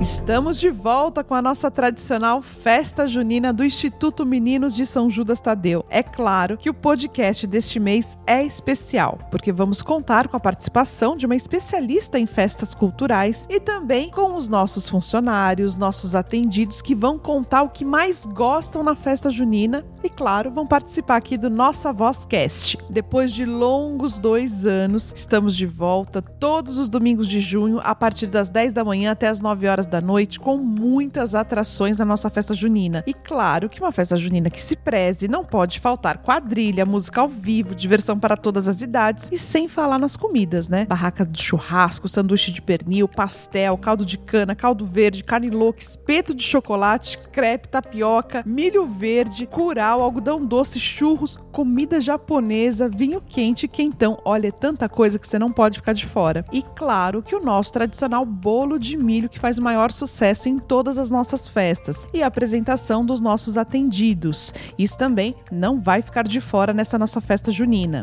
Estamos de volta com a nossa tradicional festa junina do Instituto Meninos de São Judas Tadeu. É claro que o podcast deste mês é especial, porque vamos contar com a participação de uma especialista em festas culturais e também com os nossos funcionários, nossos atendidos que vão contar o que mais gostam na festa junina e, claro, vão participar aqui do Nossa Voz Cast. Depois de longos dois anos, estamos de volta todos os domingos de junho, a partir das 10 da manhã até as 9 horas da noite com muitas atrações na nossa festa junina. E claro que uma festa junina que se preze não pode faltar quadrilha, música ao vivo, diversão para todas as idades e sem falar nas comidas, né? Barraca do churrasco, sanduíche de pernil, pastel, caldo de cana, caldo verde, carne louca, espeto de chocolate, crepe, tapioca, milho verde, curau, algodão doce, churros, comida japonesa, vinho quente, quentão. Olha, é tanta coisa que você não pode ficar de fora. E claro que o nosso tradicional bolo de milho que faz o maior maior sucesso em todas as nossas festas e a apresentação dos nossos atendidos. Isso também não vai ficar de fora nessa nossa festa junina.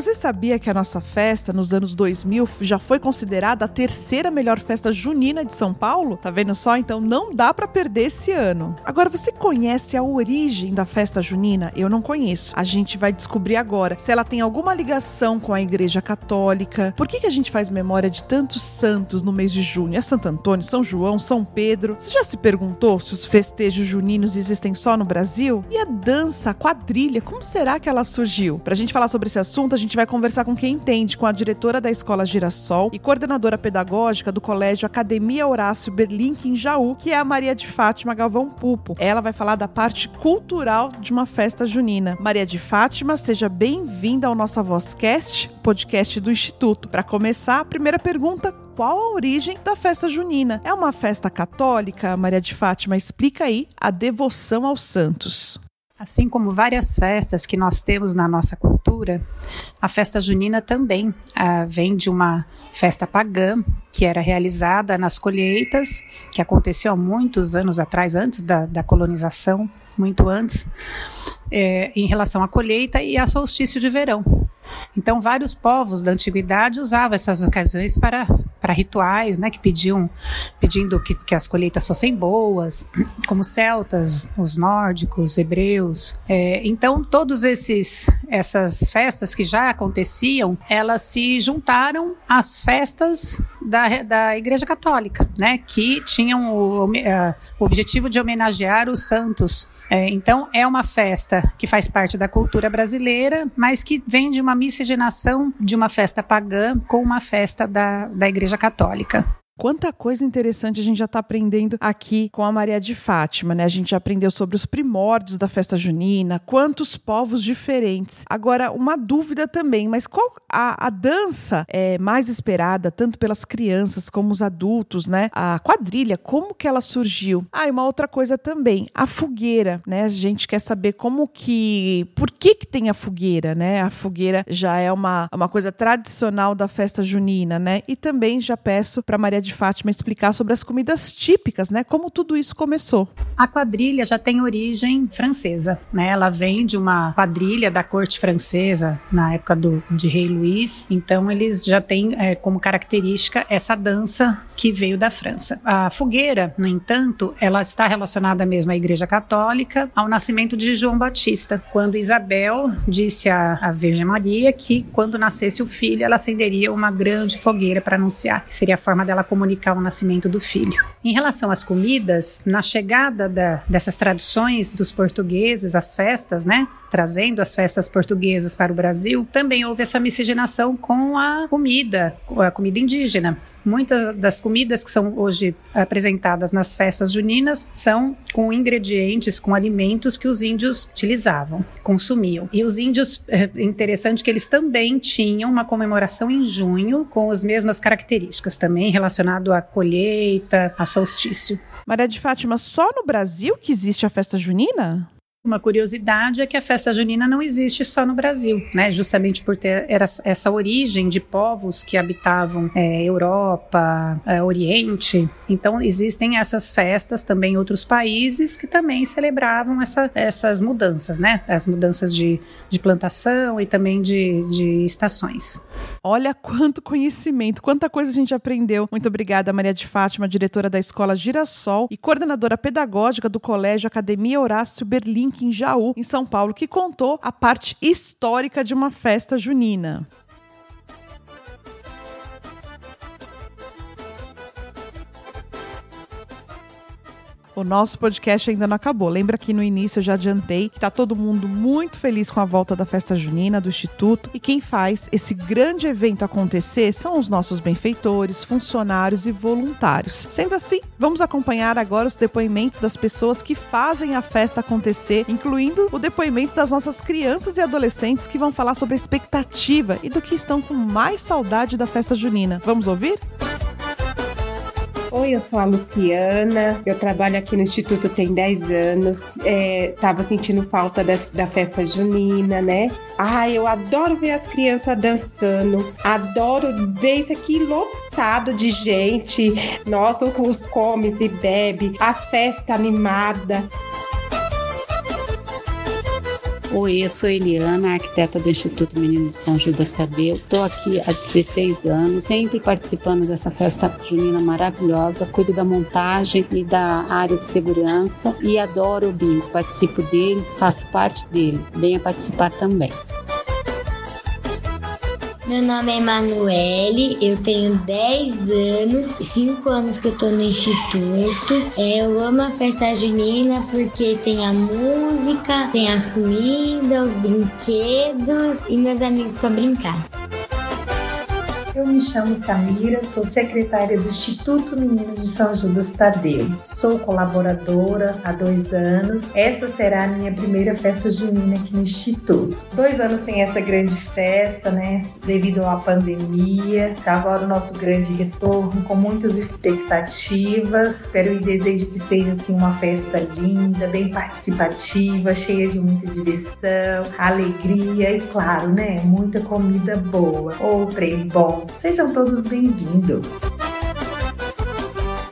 Você sabia que a nossa festa nos anos 2000 já foi considerada a terceira melhor festa junina de São Paulo? Tá vendo só? Então não dá para perder esse ano. Agora você conhece a origem da festa junina? Eu não conheço. A gente vai descobrir agora se ela tem alguma ligação com a Igreja Católica. Por que, que a gente faz memória de tantos santos no mês de junho? É Santo Antônio, São João, São Pedro. Você já se perguntou se os festejos juninos existem só no Brasil? E a dança, a quadrilha, como será que ela surgiu? Pra gente falar sobre esse assunto, a gente gente vai conversar com quem entende, com a diretora da Escola Girassol e coordenadora pedagógica do Colégio Academia Horácio Berlink em Jaú, que é a Maria de Fátima Galvão Pupo. Ela vai falar da parte cultural de uma festa junina. Maria de Fátima, seja bem-vinda ao nossa Vozcast, podcast do Instituto. Para começar, a primeira pergunta: qual a origem da festa junina? É uma festa católica? Maria de Fátima, explica aí a devoção aos santos. Assim como várias festas que nós temos na nossa cultura, a festa junina também ah, vem de uma festa pagã que era realizada nas colheitas, que aconteceu há muitos anos atrás, antes da, da colonização, muito antes, é, em relação à colheita e a solstício de verão. Então, vários povos da antiguidade usavam essas ocasiões para, para rituais, né, que pediam, pedindo que, que as colheitas fossem boas, como celtas, os nórdicos, hebreus. É, então, todos esses essas festas que já aconteciam, elas se juntaram às festas da, da Igreja Católica, né, que tinham o, o, o objetivo de homenagear os santos. É, então, é uma festa que faz parte da cultura brasileira, mas que vem de uma miscigenação de uma festa pagã com uma festa da, da Igreja Católica. Quanta coisa interessante a gente já está aprendendo aqui com a Maria de Fátima, né? A gente já aprendeu sobre os primórdios da festa junina, quantos povos diferentes. Agora, uma dúvida também, mas qual a, a dança é mais esperada, tanto pelas crianças como os adultos, né? A quadrilha, como que ela surgiu? Ah, e uma outra coisa também, a fogueira, né? A gente quer saber como que. Por que, que tem a fogueira, né? A fogueira já é uma, uma coisa tradicional da festa junina, né? E também já peço para Maria de de Fátima explicar sobre as comidas típicas, né? Como tudo isso começou. A quadrilha já tem origem francesa, né? Ela vem de uma quadrilha da corte francesa na época do, de Rei Luís. Então eles já têm é, como característica essa dança que veio da França. A fogueira, no entanto, ela está relacionada mesmo à Igreja Católica, ao nascimento de João Batista, quando Isabel disse à, à Virgem Maria que quando nascesse o filho, ela acenderia uma grande fogueira para anunciar, que seria a forma dela comunicar o nascimento do filho. Em relação às comidas, na chegada da, dessas tradições dos portugueses, as festas, né, trazendo as festas portuguesas para o Brasil, também houve essa miscigenação com a comida, a comida indígena. Muitas das comidas que são hoje apresentadas nas festas juninas são com ingredientes, com alimentos que os índios utilizavam, consumiam. E os índios, é interessante que eles também tinham uma comemoração em junho com as mesmas características, também relacionado à colheita, a solstício. Maria de Fátima, só no Brasil que existe a festa junina? Uma curiosidade é que a festa junina não existe só no Brasil, né? Justamente por ter essa origem de povos que habitavam é, Europa, é, Oriente. Então existem essas festas também em outros países que também celebravam essa, essas mudanças, né? As mudanças de, de plantação e também de, de estações. Olha quanto conhecimento, quanta coisa a gente aprendeu. Muito obrigada, Maria de Fátima, diretora da Escola Girassol e coordenadora pedagógica do Colégio Academia Horácio Berlim em Jaú, em São Paulo, que contou a parte histórica de uma festa junina. O nosso podcast ainda não acabou. Lembra que no início eu já adiantei que tá todo mundo muito feliz com a volta da festa junina do Instituto e quem faz esse grande evento acontecer são os nossos benfeitores, funcionários e voluntários. Sendo assim, vamos acompanhar agora os depoimentos das pessoas que fazem a festa acontecer, incluindo o depoimento das nossas crianças e adolescentes que vão falar sobre a expectativa e do que estão com mais saudade da festa junina. Vamos ouvir? Oi, eu sou a Luciana, eu trabalho aqui no Instituto tem 10 anos, é, tava sentindo falta das, da festa junina, né? Ai, eu adoro ver as crianças dançando, adoro ver isso aqui lotado de gente, nossa, os comes e bebe, a festa animada. Oi, eu sou Eliana, arquiteta do Instituto Menino de São Judas Tadeu. Estou aqui há 16 anos, sempre participando dessa festa junina maravilhosa. Cuido da montagem e da área de segurança e adoro o bingo. Participo dele, faço parte dele. Venha participar também. Meu nome é Emanuele, eu tenho 10 anos, 5 anos que eu tô no instituto. É, eu amo a festa junina porque tem a música, tem as comidas, os brinquedos e meus amigos para brincar. Eu me chamo Samira, sou secretária do Instituto Menino de São Judas Tadeu. Sou colaboradora há dois anos. Essa será a minha primeira festa junina aqui no Instituto. Dois anos sem essa grande festa, né? Devido à pandemia. Tá agora o nosso grande retorno, com muitas expectativas. Espero e desejo que seja assim uma festa linda, bem participativa, cheia de muita diversão, alegria e, claro, né? Muita comida boa. Ou trem bom Sejam todos bem-vindos.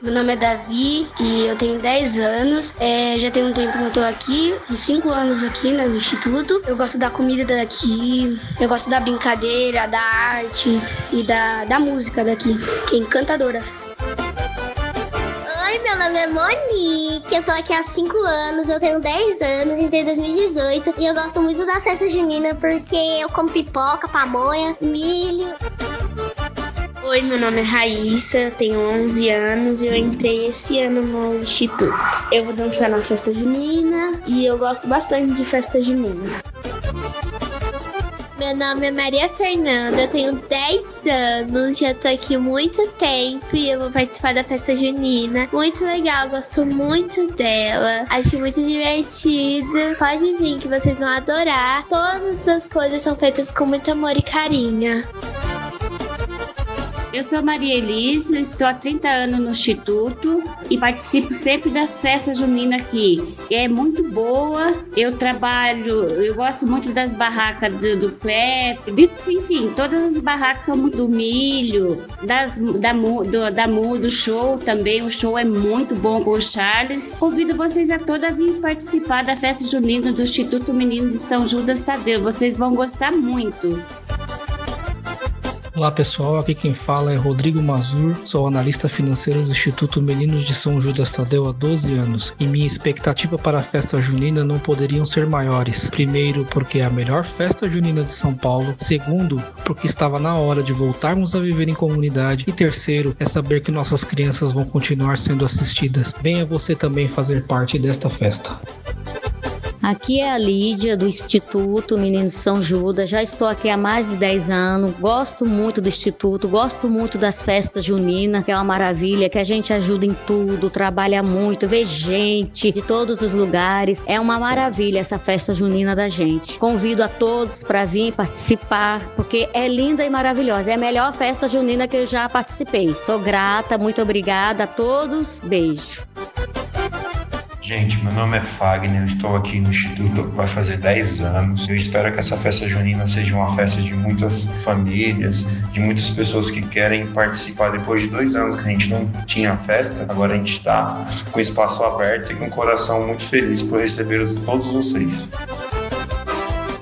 Meu nome é Davi e eu tenho 10 anos. É, já tem um tempo que eu tô aqui, uns 5 anos aqui né, no Instituto. Eu gosto da comida daqui, eu gosto da brincadeira, da arte e da, da música daqui, que é encantadora. Oi, meu nome é Monique, eu tô aqui há 5 anos, eu tenho 10 anos, entrei em 2018 e eu gosto muito da festa junina porque eu como pipoca, pamonha, milho. Oi, meu nome é Raíssa, tenho 11 anos e eu entrei esse ano no instituto. Eu vou dançar na festa junina e eu gosto bastante de festa junina. Meu nome é Maria Fernanda, eu tenho 10 anos, já tô aqui muito tempo e eu vou participar da festa junina. Muito legal, gosto muito dela. Acho muito divertido. Pode vir que vocês vão adorar. Todas as coisas são feitas com muito amor e carinho. Eu sou Maria Elisa, estou há 30 anos no Instituto e participo sempre das festas juninas aqui. É muito boa, eu trabalho, eu gosto muito das barracas do, do de, enfim, todas as barracas são muito do milho, das, da, do, da do show também, o show é muito bom com o Charles. Convido vocês a todos a vir participar da festa junina do Instituto Menino de São Judas Tadeu, vocês vão gostar muito. Olá pessoal, aqui quem fala é Rodrigo Mazur, sou analista financeiro do Instituto Meninos de São Judas Tadeu há 12 anos e minha expectativa para a festa junina não poderiam ser maiores. Primeiro, porque é a melhor festa junina de São Paulo. Segundo, porque estava na hora de voltarmos a viver em comunidade. E terceiro, é saber que nossas crianças vão continuar sendo assistidas. Venha você também fazer parte desta festa. Aqui é a Lídia, do Instituto Menino São Judas. Já estou aqui há mais de 10 anos. Gosto muito do Instituto, gosto muito das festas juninas, que é uma maravilha, que a gente ajuda em tudo, trabalha muito, vê gente de todos os lugares. É uma maravilha essa festa junina da gente. Convido a todos para vir participar, porque é linda e maravilhosa. É a melhor festa junina que eu já participei. Sou grata, muito obrigada a todos. Beijo. Gente, meu nome é Fagner, estou aqui no Instituto vai fazer 10 anos. Eu espero que essa festa junina seja uma festa de muitas famílias, de muitas pessoas que querem participar. Depois de dois anos que a gente não tinha festa, agora a gente está com o espaço aberto e com o coração muito feliz por receber todos vocês.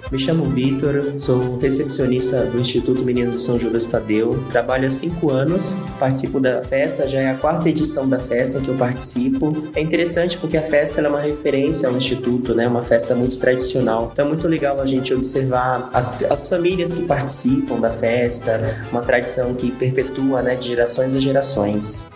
Me chamo Vitor, sou recepcionista do Instituto Menino de São Judas Tadeu. Trabalho há cinco anos, participo da festa, já é a quarta edição da festa que eu participo. É interessante porque a festa é uma referência ao Instituto, né? Uma festa muito tradicional. Então é muito legal a gente observar as, as famílias que participam da festa, uma tradição que perpetua, né, de gerações a gerações.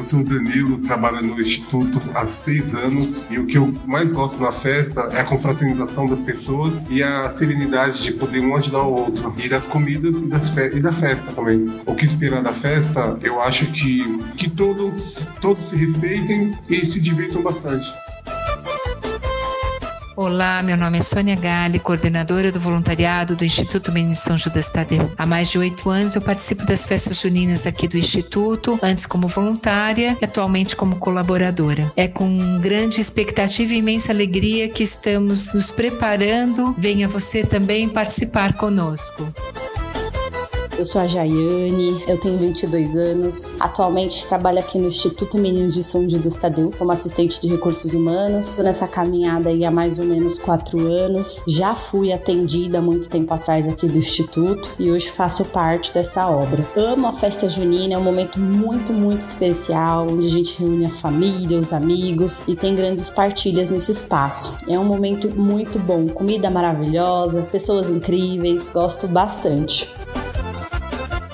Eu sou o Danilo, trabalho no Instituto há seis anos e o que eu mais gosto na festa é a confraternização das pessoas e a serenidade de poder um ajudar o outro. E das comidas e, das fe e da festa também. O que esperar da festa, eu acho que, que todos, todos se respeitem e se divirtam bastante. Olá, meu nome é Sônia Gale, coordenadora do voluntariado do Instituto Menino São Judas Tadeu. Há mais de oito anos eu participo das festas juninas aqui do Instituto, antes como voluntária e atualmente como colaboradora. É com grande expectativa e imensa alegria que estamos nos preparando. Venha você também participar conosco. Eu sou a Jaiane, eu tenho 22 anos. Atualmente trabalho aqui no Instituto Menino de São Judas Tadeu como assistente de recursos humanos. Estou nessa caminhada aí há mais ou menos quatro anos. Já fui atendida muito tempo atrás aqui do Instituto e hoje faço parte dessa obra. Amo a festa junina, é um momento muito, muito especial onde a gente reúne a família, os amigos e tem grandes partilhas nesse espaço. É um momento muito bom, comida maravilhosa, pessoas incríveis, gosto bastante.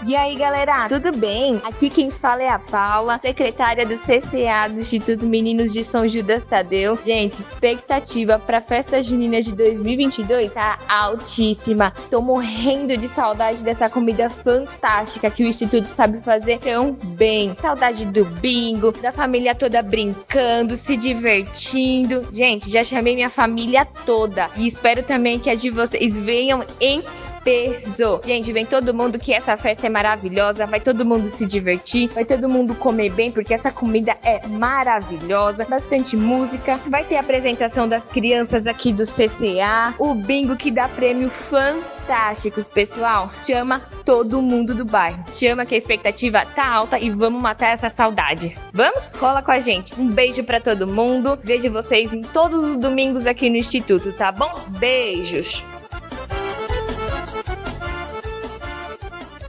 E aí, galera, tudo bem? Aqui quem fala é a Paula, secretária do CCA do Instituto Meninos de São Judas Tadeu. Gente, expectativa para a festa junina de 2022 tá altíssima. Estou morrendo de saudade dessa comida fantástica que o Instituto sabe fazer tão bem. Saudade do bingo, da família toda brincando, se divertindo. Gente, já chamei minha família toda e espero também que a de vocês venham em peso. Gente, vem todo mundo que essa festa é maravilhosa, vai todo mundo se divertir, vai todo mundo comer bem, porque essa comida é maravilhosa. Bastante música, vai ter apresentação das crianças aqui do CCA, o bingo que dá prêmio fantásticos, pessoal. Chama todo mundo do bairro. Chama que a expectativa tá alta e vamos matar essa saudade. Vamos? Cola com a gente. Um beijo para todo mundo. Vejo vocês em todos os domingos aqui no Instituto, tá bom? Beijos.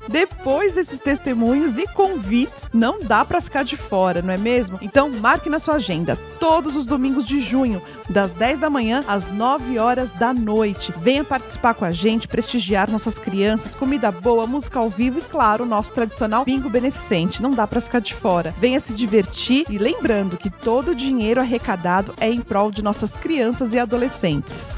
Depois desses testemunhos e convites, não dá para ficar de fora, não é mesmo? Então marque na sua agenda todos os domingos de junho, das 10 da manhã às 9 horas da noite. Venha participar com a gente, prestigiar nossas crianças, comida boa, música ao vivo e, claro, o nosso tradicional bingo beneficente. Não dá para ficar de fora. Venha se divertir e lembrando que todo o dinheiro arrecadado é em prol de nossas crianças e adolescentes.